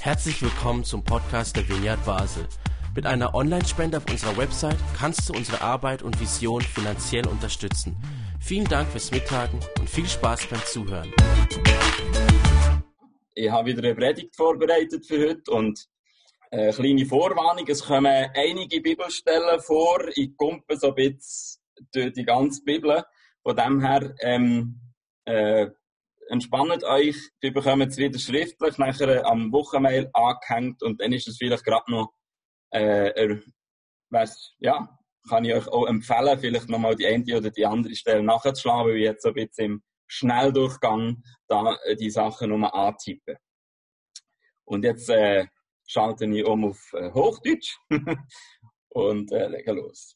Herzlich willkommen zum Podcast der Vineyard Basel. Mit einer Online-Spende auf unserer Website kannst du unsere Arbeit und Vision finanziell unterstützen. Vielen Dank fürs Mittagen und viel Spaß beim Zuhören. Ich habe wieder eine Predigt vorbereitet für heute und eine kleine Vorwarnung. Es kommen einige Bibelstellen vor. Ich kumpe so ein bisschen durch die ganze Bibel. Von dem her, ähm, äh, entspannt euch. Wir bekommen es wieder schriftlich, nachher am Wochenmail angehängt und dann ist es vielleicht gerade noch, äh, weiss, ja, kann ich euch auch empfehlen, vielleicht nochmal die eine oder die andere Stelle nachzuschlagen, weil ich jetzt so ein bisschen im Schnelldurchgang da äh, die Sachen nochmal antippe. Und jetzt äh, schalte ich um auf äh, Hochdeutsch und äh, lege los.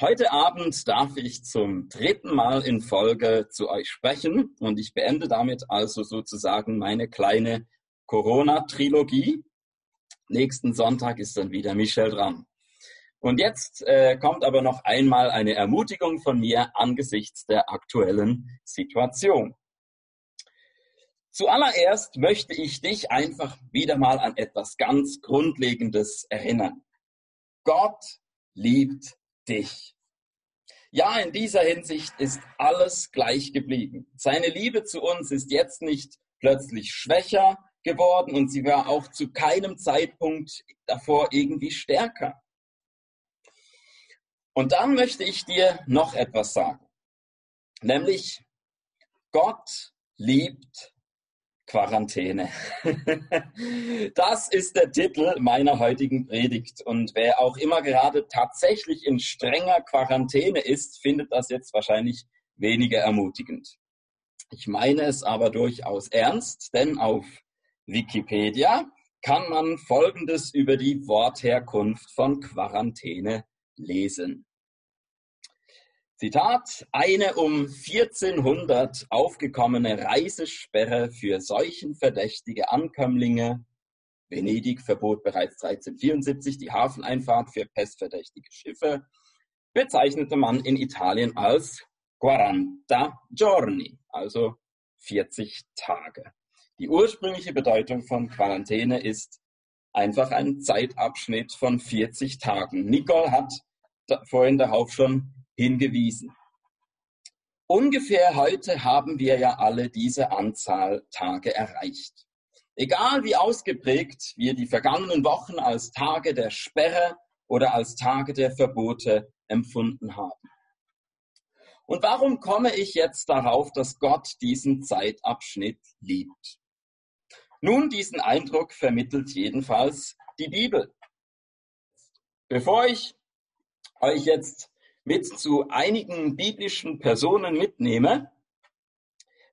Heute Abend darf ich zum dritten Mal in Folge zu euch sprechen und ich beende damit also sozusagen meine kleine Corona-Trilogie. Nächsten Sonntag ist dann wieder Michel dran. Und jetzt äh, kommt aber noch einmal eine Ermutigung von mir angesichts der aktuellen Situation. Zuallererst möchte ich dich einfach wieder mal an etwas ganz Grundlegendes erinnern. Gott liebt dich. Ja, in dieser Hinsicht ist alles gleich geblieben. Seine Liebe zu uns ist jetzt nicht plötzlich schwächer geworden und sie war auch zu keinem Zeitpunkt davor irgendwie stärker. Und dann möchte ich dir noch etwas sagen. Nämlich, Gott liebt Quarantäne. Das ist der Titel meiner heutigen Predigt. Und wer auch immer gerade tatsächlich in strenger Quarantäne ist, findet das jetzt wahrscheinlich weniger ermutigend. Ich meine es aber durchaus ernst, denn auf Wikipedia kann man Folgendes über die Wortherkunft von Quarantäne lesen. Zitat, eine um 1400 aufgekommene Reisesperre für seuchenverdächtige Ankömmlinge. Venedig verbot bereits 1374 die Hafeneinfahrt für pestverdächtige Schiffe, bezeichnete man in Italien als quaranta giorni, also 40 Tage. Die ursprüngliche Bedeutung von Quarantäne ist einfach ein Zeitabschnitt von 40 Tagen. Nicole hat vorhin darauf schon hingewiesen. Ungefähr heute haben wir ja alle diese Anzahl Tage erreicht. Egal wie ausgeprägt wir die vergangenen Wochen als Tage der Sperre oder als Tage der Verbote empfunden haben. Und warum komme ich jetzt darauf, dass Gott diesen Zeitabschnitt liebt? Nun, diesen Eindruck vermittelt jedenfalls die Bibel. Bevor ich euch jetzt mit zu einigen biblischen Personen mitnehme,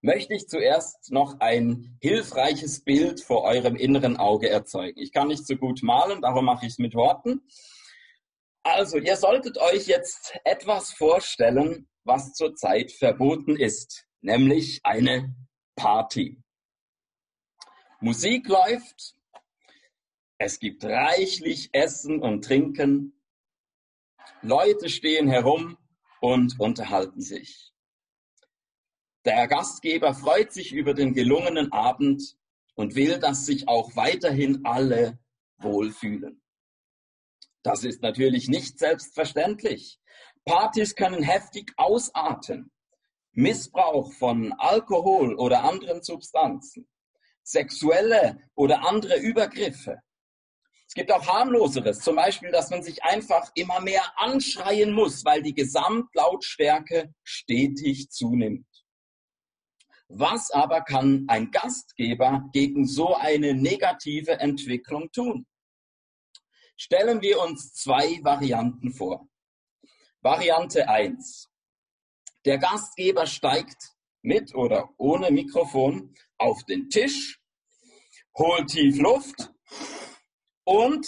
möchte ich zuerst noch ein hilfreiches Bild vor eurem inneren Auge erzeugen. Ich kann nicht so gut malen, darum mache ich es mit Worten. Also, ihr solltet euch jetzt etwas vorstellen, was zurzeit verboten ist, nämlich eine Party. Musik läuft, es gibt reichlich Essen und Trinken, Leute stehen herum und unterhalten sich. Der Gastgeber freut sich über den gelungenen Abend und will, dass sich auch weiterhin alle wohlfühlen. Das ist natürlich nicht selbstverständlich. Partys können heftig ausarten. Missbrauch von Alkohol oder anderen Substanzen, sexuelle oder andere Übergriffe, es gibt auch harmloseres, zum Beispiel, dass man sich einfach immer mehr anschreien muss, weil die Gesamtlautstärke stetig zunimmt. Was aber kann ein Gastgeber gegen so eine negative Entwicklung tun? Stellen wir uns zwei Varianten vor. Variante 1. Der Gastgeber steigt mit oder ohne Mikrofon auf den Tisch, holt tief Luft und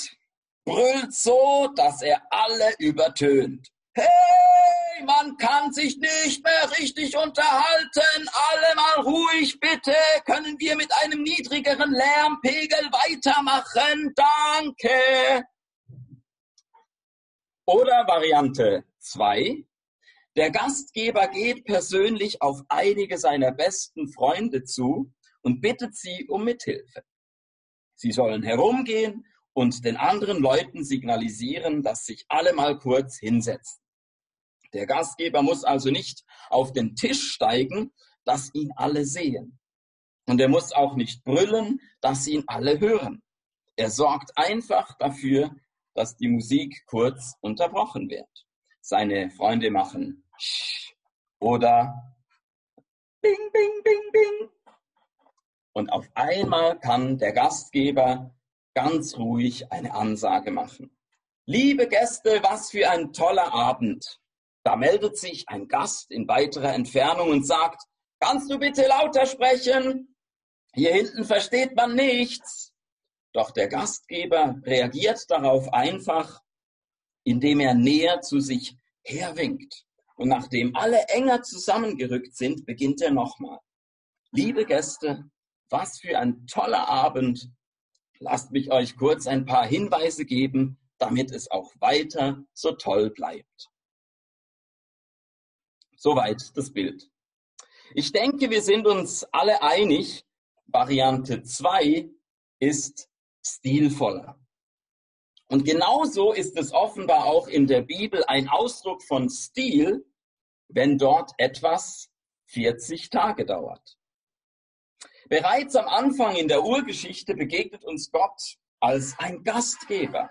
brüllt so, dass er alle übertönt. Hey, man kann sich nicht mehr richtig unterhalten. Alle mal ruhig, bitte. Können wir mit einem niedrigeren Lärmpegel weitermachen? Danke. Oder Variante 2. Der Gastgeber geht persönlich auf einige seiner besten Freunde zu und bittet sie um Mithilfe. Sie sollen herumgehen und den anderen Leuten signalisieren, dass sich alle mal kurz hinsetzen. Der Gastgeber muss also nicht auf den Tisch steigen, dass ihn alle sehen. Und er muss auch nicht brüllen, dass ihn alle hören. Er sorgt einfach dafür, dass die Musik kurz unterbrochen wird. Seine Freunde machen oder Bing, Bing, Bing, Bing. Und auf einmal kann der Gastgeber ganz ruhig eine Ansage machen. Liebe Gäste, was für ein toller Abend. Da meldet sich ein Gast in weiterer Entfernung und sagt, kannst du bitte lauter sprechen? Hier hinten versteht man nichts. Doch der Gastgeber reagiert darauf einfach, indem er näher zu sich herwinkt. Und nachdem alle enger zusammengerückt sind, beginnt er nochmal. Liebe Gäste, was für ein toller Abend. Lasst mich euch kurz ein paar Hinweise geben, damit es auch weiter so toll bleibt. Soweit das Bild. Ich denke, wir sind uns alle einig, Variante 2 ist stilvoller. Und genauso ist es offenbar auch in der Bibel ein Ausdruck von Stil, wenn dort etwas 40 Tage dauert. Bereits am Anfang in der Urgeschichte begegnet uns Gott als ein Gastgeber,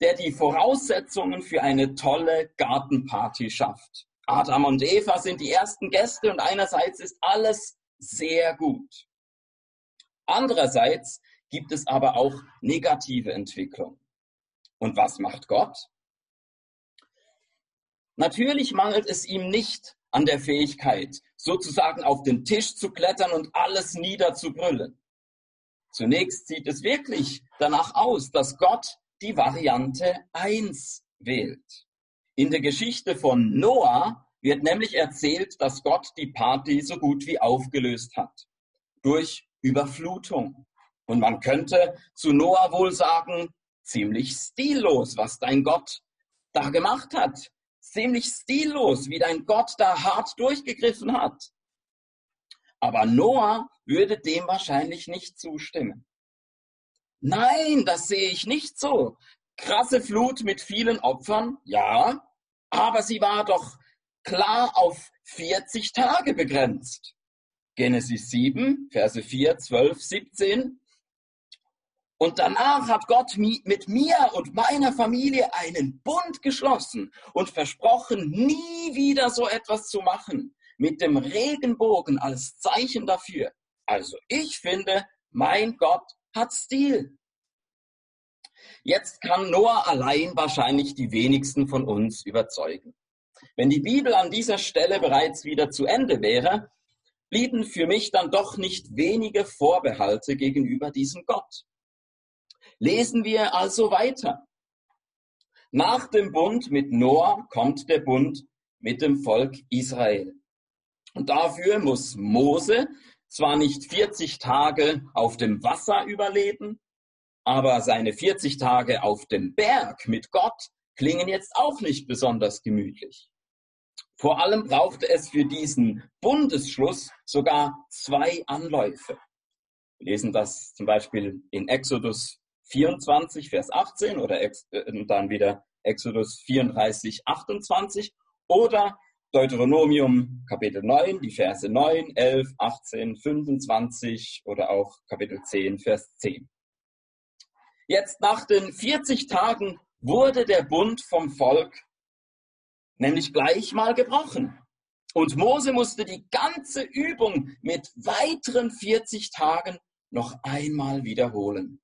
der die Voraussetzungen für eine tolle Gartenparty schafft. Adam und Eva sind die ersten Gäste und einerseits ist alles sehr gut. Andererseits gibt es aber auch negative Entwicklung. Und was macht Gott? Natürlich mangelt es ihm nicht an der Fähigkeit, sozusagen auf den Tisch zu klettern und alles niederzubrüllen. Zunächst sieht es wirklich danach aus, dass Gott die Variante 1 wählt. In der Geschichte von Noah wird nämlich erzählt, dass Gott die Party so gut wie aufgelöst hat. Durch Überflutung. Und man könnte zu Noah wohl sagen, ziemlich stillos, was dein Gott da gemacht hat. Ziemlich stillos, wie dein Gott da hart durchgegriffen hat. Aber Noah würde dem wahrscheinlich nicht zustimmen. Nein, das sehe ich nicht so krasse Flut mit vielen Opfern, ja, aber sie war doch klar auf 40 Tage begrenzt. Genesis 7, Verse 4, 12, 17. Und danach hat Gott mit mir und meiner Familie einen Bund geschlossen und versprochen, nie wieder so etwas zu machen, mit dem Regenbogen als Zeichen dafür. Also ich finde, mein Gott hat Stil. Jetzt kann Noah allein wahrscheinlich die wenigsten von uns überzeugen. Wenn die Bibel an dieser Stelle bereits wieder zu Ende wäre, blieben für mich dann doch nicht wenige Vorbehalte gegenüber diesem Gott. Lesen wir also weiter. Nach dem Bund mit Noah kommt der Bund mit dem Volk Israel. Und dafür muss Mose zwar nicht 40 Tage auf dem Wasser überleben, aber seine 40 Tage auf dem Berg mit Gott klingen jetzt auch nicht besonders gemütlich. Vor allem brauchte es für diesen Bundesschluss sogar zwei Anläufe. Wir lesen das zum Beispiel in Exodus 24, Vers 18 oder äh, dann wieder Exodus 34, 28 oder Deuteronomium Kapitel 9, die Verse 9, 11, 18, 25 oder auch Kapitel 10, Vers 10. Jetzt nach den 40 Tagen wurde der Bund vom Volk nämlich gleich mal gebrochen. Und Mose musste die ganze Übung mit weiteren 40 Tagen noch einmal wiederholen.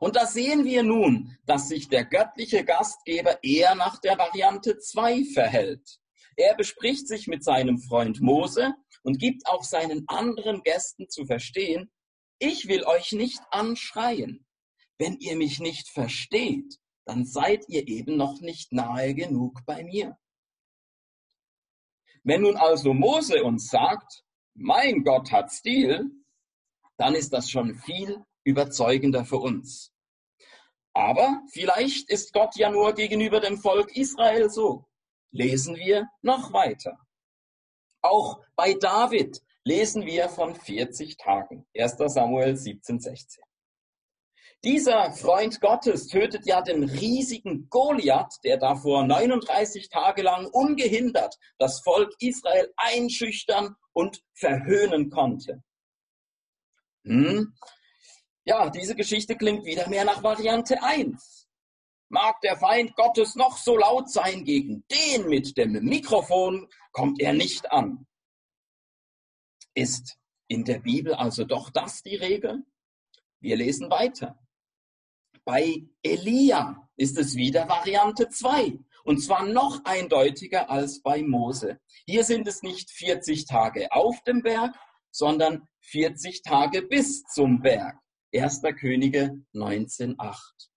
Und da sehen wir nun, dass sich der göttliche Gastgeber eher nach der Variante 2 verhält. Er bespricht sich mit seinem Freund Mose und gibt auch seinen anderen Gästen zu verstehen, ich will euch nicht anschreien. Wenn ihr mich nicht versteht, dann seid ihr eben noch nicht nahe genug bei mir. Wenn nun also Mose uns sagt, mein Gott hat Stil, dann ist das schon viel überzeugender für uns. Aber vielleicht ist Gott ja nur gegenüber dem Volk Israel so. Lesen wir noch weiter. Auch bei David lesen wir von 40 Tagen. 1. Samuel 17, 16. Dieser Freund Gottes tötet ja den riesigen Goliath, der davor 39 Tage lang ungehindert das Volk Israel einschüchtern und verhöhnen konnte. Hm? Ja, diese Geschichte klingt wieder mehr nach Variante 1. Mag der Feind Gottes noch so laut sein, gegen den mit dem Mikrofon kommt er nicht an. Ist in der Bibel also doch das die Regel? Wir lesen weiter. Bei Elia ist es wieder Variante 2 und zwar noch eindeutiger als bei Mose. Hier sind es nicht 40 Tage auf dem Berg, sondern 40 Tage bis zum Berg. 1. Könige 19.8.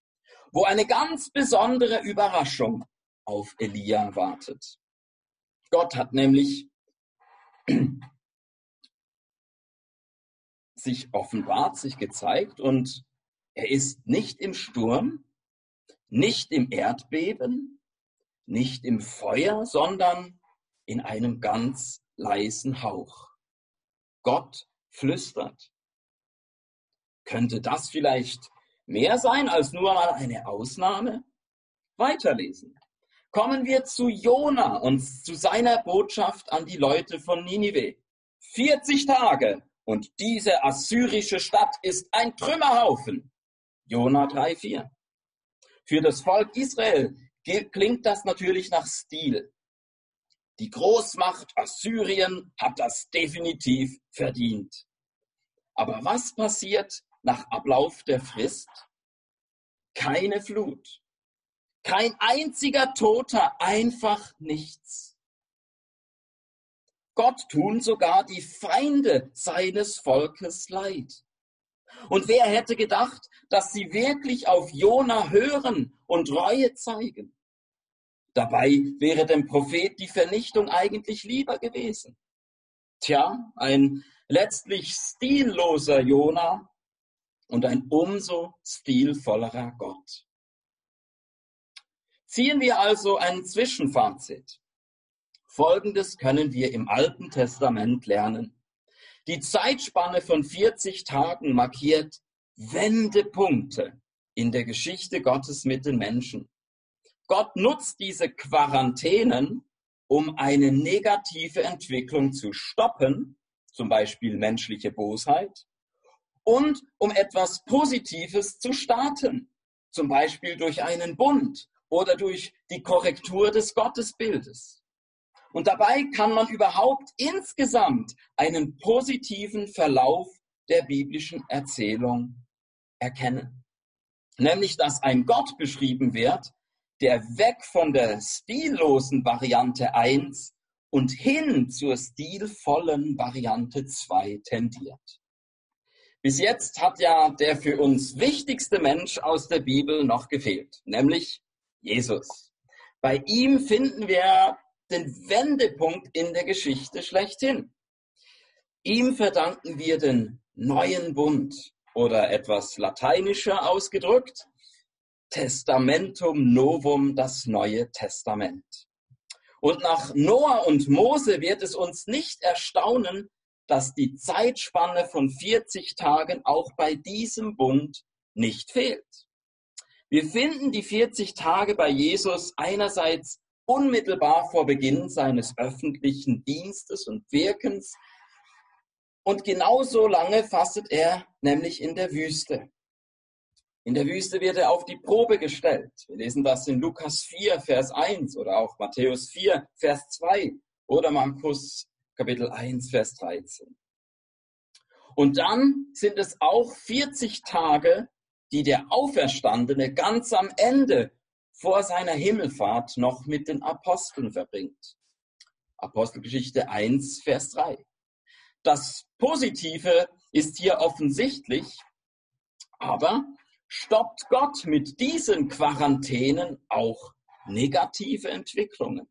Wo eine ganz besondere Überraschung auf Elia wartet. Gott hat nämlich sich offenbart, sich gezeigt und er ist nicht im Sturm, nicht im Erdbeben, nicht im Feuer, sondern in einem ganz leisen Hauch. Gott flüstert. Könnte das vielleicht mehr sein als nur mal eine Ausnahme? Weiterlesen. Kommen wir zu Jona und zu seiner Botschaft an die Leute von Ninive. 40 Tage und diese assyrische Stadt ist ein Trümmerhaufen. Jona 3,4. Für das Volk Israel klingt das natürlich nach Stil. Die Großmacht Assyrien hat das definitiv verdient. Aber was passiert nach Ablauf der Frist? Keine Flut. Kein einziger Toter, einfach nichts. Gott tun sogar die Feinde seines Volkes leid. Und wer hätte gedacht, dass sie wirklich auf Jona hören und Reue zeigen? Dabei wäre dem Prophet die Vernichtung eigentlich lieber gewesen. Tja, ein letztlich stilloser Jona und ein umso stilvollerer Gott. Ziehen wir also ein Zwischenfazit. Folgendes können wir im Alten Testament lernen. Die Zeitspanne von 40 Tagen markiert Wendepunkte in der Geschichte Gottes mit den Menschen. Gott nutzt diese Quarantänen, um eine negative Entwicklung zu stoppen, zum Beispiel menschliche Bosheit, und um etwas Positives zu starten, zum Beispiel durch einen Bund oder durch die Korrektur des Gottesbildes. Und dabei kann man überhaupt insgesamt einen positiven Verlauf der biblischen Erzählung erkennen. Nämlich, dass ein Gott beschrieben wird, der weg von der stillosen Variante 1 und hin zur stilvollen Variante 2 tendiert. Bis jetzt hat ja der für uns wichtigste Mensch aus der Bibel noch gefehlt, nämlich Jesus. Bei ihm finden wir den Wendepunkt in der Geschichte schlechthin. Ihm verdanken wir den neuen Bund oder etwas lateinischer ausgedrückt, Testamentum Novum, das Neue Testament. Und nach Noah und Mose wird es uns nicht erstaunen, dass die Zeitspanne von 40 Tagen auch bei diesem Bund nicht fehlt. Wir finden die 40 Tage bei Jesus einerseits unmittelbar vor Beginn seines öffentlichen Dienstes und Wirkens. Und genauso lange fastet er nämlich in der Wüste. In der Wüste wird er auf die Probe gestellt. Wir lesen das in Lukas 4, Vers 1 oder auch Matthäus 4, Vers 2 oder Markus Kapitel 1, Vers 13. Und dann sind es auch 40 Tage, die der Auferstandene ganz am Ende vor seiner Himmelfahrt noch mit den Aposteln verbringt. Apostelgeschichte 1, Vers 3. Das Positive ist hier offensichtlich, aber stoppt Gott mit diesen Quarantänen auch negative Entwicklungen?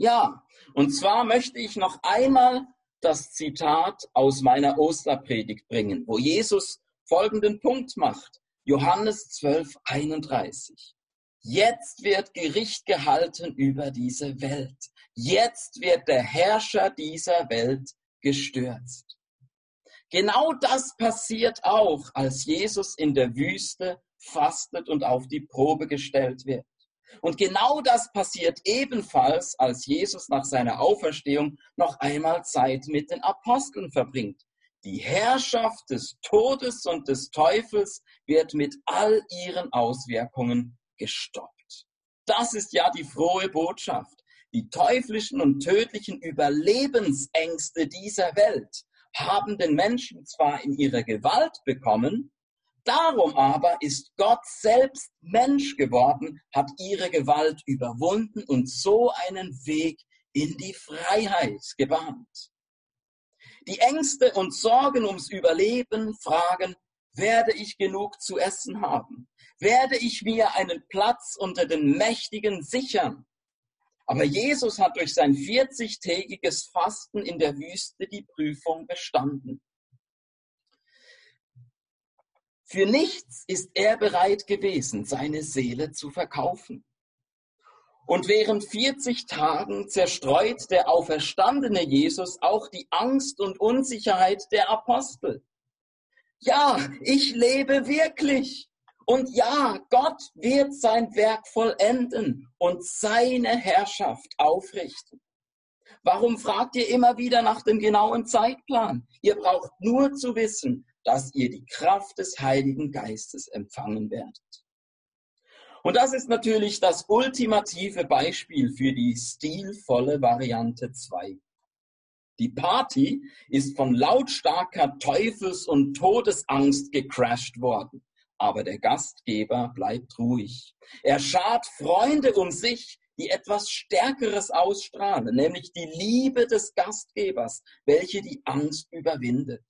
Ja, und zwar möchte ich noch einmal das Zitat aus meiner Osterpredigt bringen, wo Jesus folgenden Punkt macht. Johannes 12, 31. Jetzt wird Gericht gehalten über diese Welt. Jetzt wird der Herrscher dieser Welt gestürzt. Genau das passiert auch, als Jesus in der Wüste fastet und auf die Probe gestellt wird. Und genau das passiert ebenfalls, als Jesus nach seiner Auferstehung noch einmal Zeit mit den Aposteln verbringt. Die Herrschaft des Todes und des Teufels wird mit all ihren Auswirkungen gestoppt. Das ist ja die frohe Botschaft. Die teuflischen und tödlichen Überlebensängste dieser Welt haben den Menschen zwar in ihre Gewalt bekommen, darum aber ist Gott selbst Mensch geworden, hat ihre Gewalt überwunden und so einen Weg in die Freiheit gebahnt. Die Ängste und Sorgen ums Überleben fragen, werde ich genug zu essen haben? Werde ich mir einen Platz unter den Mächtigen sichern? Aber Jesus hat durch sein 40-tägiges Fasten in der Wüste die Prüfung bestanden. Für nichts ist er bereit gewesen, seine Seele zu verkaufen. Und während 40 Tagen zerstreut der auferstandene Jesus auch die Angst und Unsicherheit der Apostel. Ja, ich lebe wirklich. Und ja, Gott wird sein Werk vollenden und seine Herrschaft aufrichten. Warum fragt ihr immer wieder nach dem genauen Zeitplan? Ihr braucht nur zu wissen, dass ihr die Kraft des Heiligen Geistes empfangen werdet. Und das ist natürlich das ultimative Beispiel für die stilvolle Variante 2. Die Party ist von lautstarker Teufels- und Todesangst gecrashed worden aber der Gastgeber bleibt ruhig. Er schart Freunde um sich, die etwas Stärkeres ausstrahlen, nämlich die Liebe des Gastgebers, welche die Angst überwindet.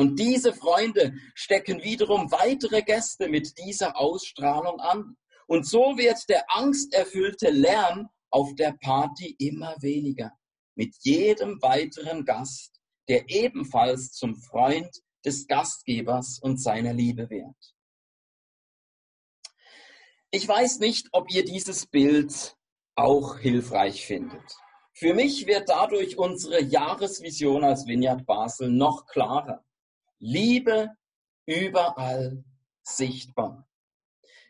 Und diese Freunde stecken wiederum weitere Gäste mit dieser Ausstrahlung an. Und so wird der angsterfüllte Lärm auf der Party immer weniger. Mit jedem weiteren Gast, der ebenfalls zum Freund des Gastgebers und seiner Liebe wird. Ich weiß nicht, ob ihr dieses Bild auch hilfreich findet. Für mich wird dadurch unsere Jahresvision als Vineyard Basel noch klarer. Liebe überall sichtbar.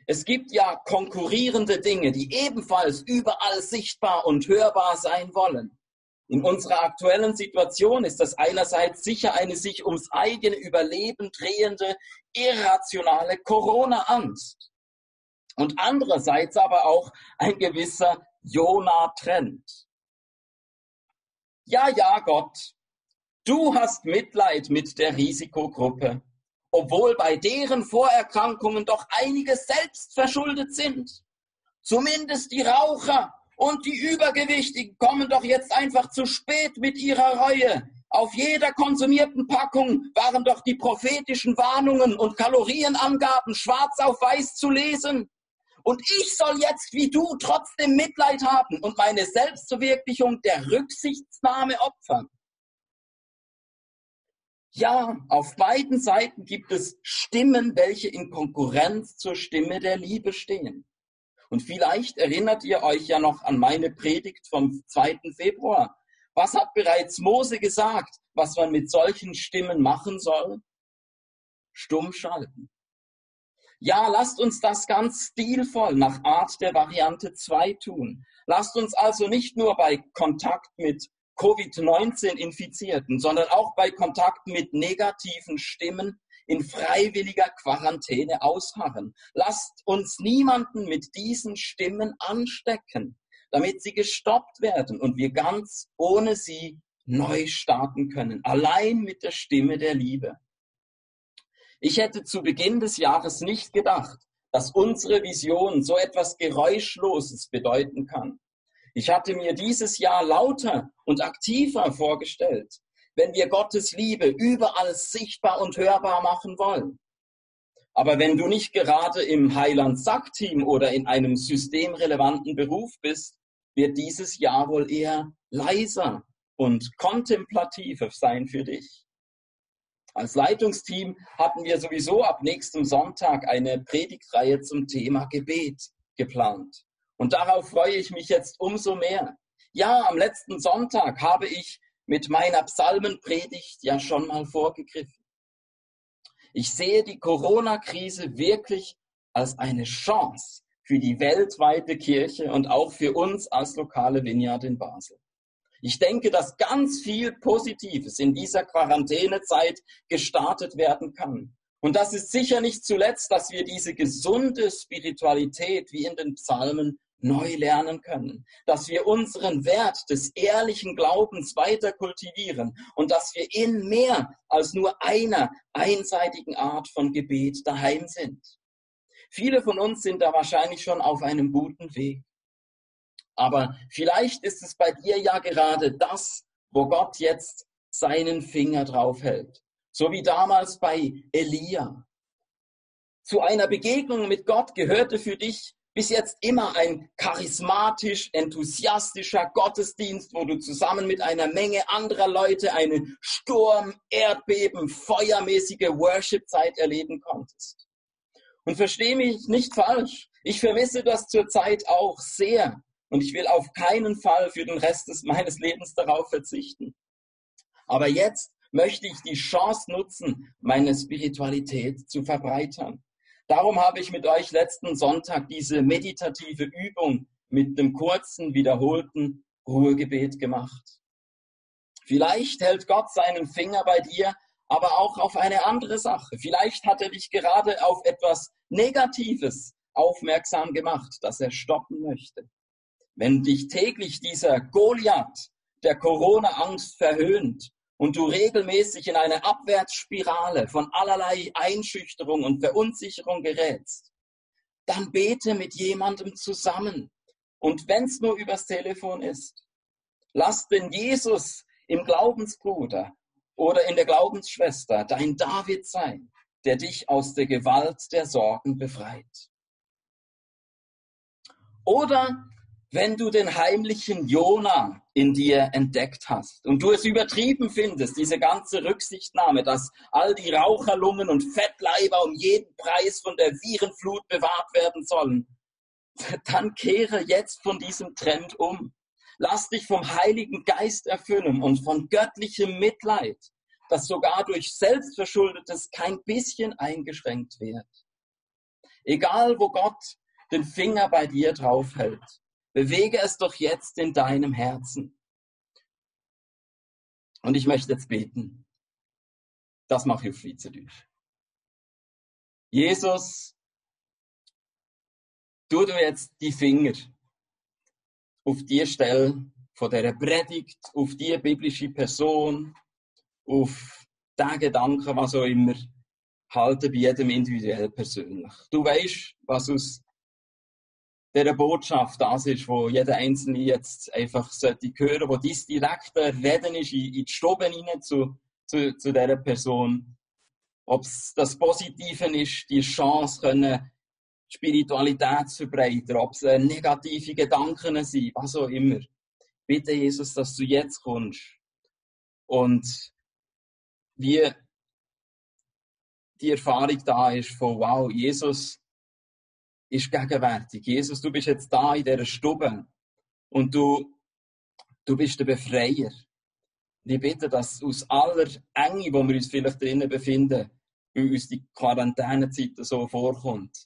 Es gibt ja konkurrierende Dinge, die ebenfalls überall sichtbar und hörbar sein wollen. In unserer aktuellen Situation ist das einerseits sicher eine sich ums eigene Überleben drehende, irrationale Corona-Angst. Und andererseits aber auch ein gewisser Jona-Trend. Ja, ja, Gott, du hast Mitleid mit der Risikogruppe, obwohl bei deren Vorerkrankungen doch einige selbst verschuldet sind. Zumindest die Raucher und die Übergewichtigen kommen doch jetzt einfach zu spät mit ihrer Reue. Auf jeder konsumierten Packung waren doch die prophetischen Warnungen und Kalorienangaben schwarz auf weiß zu lesen. Und ich soll jetzt wie du trotzdem Mitleid haben und meine Selbstverwirklichung der Rücksichtsnahme opfern. Ja, auf beiden Seiten gibt es Stimmen, welche in Konkurrenz zur Stimme der Liebe stehen. Und vielleicht erinnert ihr euch ja noch an meine Predigt vom 2. Februar. Was hat bereits Mose gesagt, was man mit solchen Stimmen machen soll? Stumm schalten. Ja, lasst uns das ganz stilvoll nach Art der Variante 2 tun. Lasst uns also nicht nur bei Kontakt mit Covid-19 Infizierten, sondern auch bei Kontakt mit negativen Stimmen in freiwilliger Quarantäne ausharren. Lasst uns niemanden mit diesen Stimmen anstecken, damit sie gestoppt werden und wir ganz ohne sie neu starten können, allein mit der Stimme der Liebe. Ich hätte zu Beginn des Jahres nicht gedacht, dass unsere Vision so etwas Geräuschloses bedeuten kann. Ich hatte mir dieses Jahr lauter und aktiver vorgestellt, wenn wir Gottes Liebe überall sichtbar und hörbar machen wollen. Aber wenn du nicht gerade im Heiland-Sack-Team oder in einem systemrelevanten Beruf bist, wird dieses Jahr wohl eher leiser und kontemplativer sein für dich. Als Leitungsteam hatten wir sowieso ab nächstem Sonntag eine Predigtreihe zum Thema Gebet geplant. Und darauf freue ich mich jetzt umso mehr. Ja, am letzten Sonntag habe ich mit meiner Psalmenpredigt ja schon mal vorgegriffen. Ich sehe die Corona-Krise wirklich als eine Chance für die weltweite Kirche und auch für uns als lokale Vineyard in Basel. Ich denke, dass ganz viel Positives in dieser Quarantänezeit gestartet werden kann. Und das ist sicher nicht zuletzt, dass wir diese gesunde Spiritualität wie in den Psalmen neu lernen können, dass wir unseren Wert des ehrlichen Glaubens weiter kultivieren und dass wir in mehr als nur einer einseitigen Art von Gebet daheim sind. Viele von uns sind da wahrscheinlich schon auf einem guten Weg. Aber vielleicht ist es bei dir ja gerade das, wo Gott jetzt seinen Finger drauf hält. So wie damals bei Elia. Zu einer Begegnung mit Gott gehörte für dich bis jetzt immer ein charismatisch, enthusiastischer Gottesdienst, wo du zusammen mit einer Menge anderer Leute eine Sturm, Erdbeben, feuermäßige Worship-Zeit erleben konntest. Und verstehe mich nicht falsch. Ich vermisse das zurzeit auch sehr. Und ich will auf keinen Fall für den Rest des, meines Lebens darauf verzichten. Aber jetzt möchte ich die Chance nutzen, meine Spiritualität zu verbreitern. Darum habe ich mit euch letzten Sonntag diese meditative Übung mit dem kurzen, wiederholten Ruhegebet gemacht. Vielleicht hält Gott seinen Finger bei dir, aber auch auf eine andere Sache. Vielleicht hat er dich gerade auf etwas Negatives aufmerksam gemacht, das er stoppen möchte. Wenn dich täglich dieser Goliath der Corona-Angst verhöhnt und du regelmäßig in eine Abwärtsspirale von allerlei Einschüchterung und Verunsicherung gerätst, dann bete mit jemandem zusammen. Und wenn es nur übers Telefon ist, lass den Jesus im Glaubensbruder oder in der Glaubensschwester dein David sein, der dich aus der Gewalt der Sorgen befreit. Oder wenn du den heimlichen Jona in dir entdeckt hast und du es übertrieben findest, diese ganze Rücksichtnahme, dass all die Raucherlungen und Fettleiber um jeden Preis von der Virenflut bewahrt werden sollen, dann kehre jetzt von diesem Trend um. Lass dich vom Heiligen Geist erfüllen und von göttlichem Mitleid, das sogar durch Selbstverschuldetes kein bisschen eingeschränkt wird. Egal, wo Gott den Finger bei dir draufhält, Bewege es doch jetzt in deinem Herzen. Und ich möchte jetzt beten. Das mache ich auf Schweizerdeutsch. Jesus, tu du jetzt die Finger auf die Stelle von der Predigt, auf die biblische Person, auf den Gedanken, was auch immer, halte bei jedem individuell persönlich. Du weißt, was aus dieser Botschaft das ist, wo jeder Einzelne jetzt einfach sollte hören, wo dies direkte Reden ist in, in die Stube hinein zu, zu, zu dieser Person. Ob es das Positive ist, die Chance können, Spiritualität zu verbreiten, ob es negative Gedanken sind, was auch immer. Bitte, Jesus, dass du jetzt kommst. Und wie die Erfahrung da ist von, wow, Jesus ist gegenwärtig. Jesus, du bist jetzt da in dieser Stube und du, du bist der Befreier. Und ich bitte, dass aus aller Enge, wo wir uns vielleicht drinnen befinden, weil uns die Quarantänezeit so vorkommt,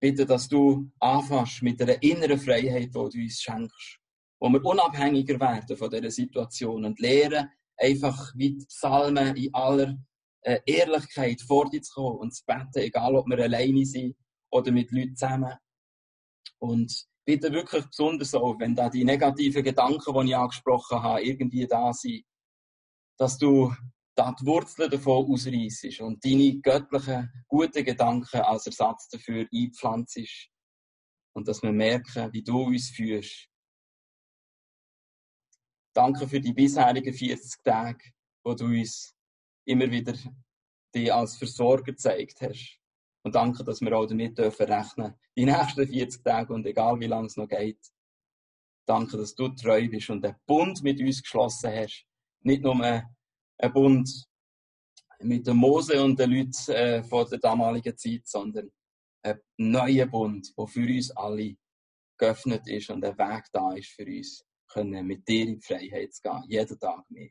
bitte, dass du anfängst mit einer inneren Freiheit, die du uns schenkst, wo wir unabhängiger werden von dieser Situation und lernen, einfach wie die Psalmen in aller äh, Ehrlichkeit vor dir zu kommen und zu beten, egal ob wir alleine sind oder mit Leuten zusammen. Und bitte wirklich besonders auch, wenn da die negativen Gedanken, die ich angesprochen habe, irgendwie da sind, dass du da die Wurzeln davon ausreißt und deine göttlichen, guten Gedanken als Ersatz dafür einpflanzt. Und dass wir merken, wie du uns führst. Danke für die bisherigen 40 Tage, wo du uns immer wieder die als Versorger gezeigt hast. Und danke, dass wir auch damit dürfen rechnen. Die nächsten 40 Tage und egal wie lange es noch geht. Danke, dass du treu bist und einen Bund mit uns geschlossen hast. Nicht nur einen Bund mit dem Mose und den Leuten äh, von der damaligen Zeit, sondern einen neuen Bund, der für uns alle geöffnet ist und ein Weg da ist für uns, können mit dir in die Freiheit zu gehen, jeden Tag mehr.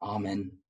Amen.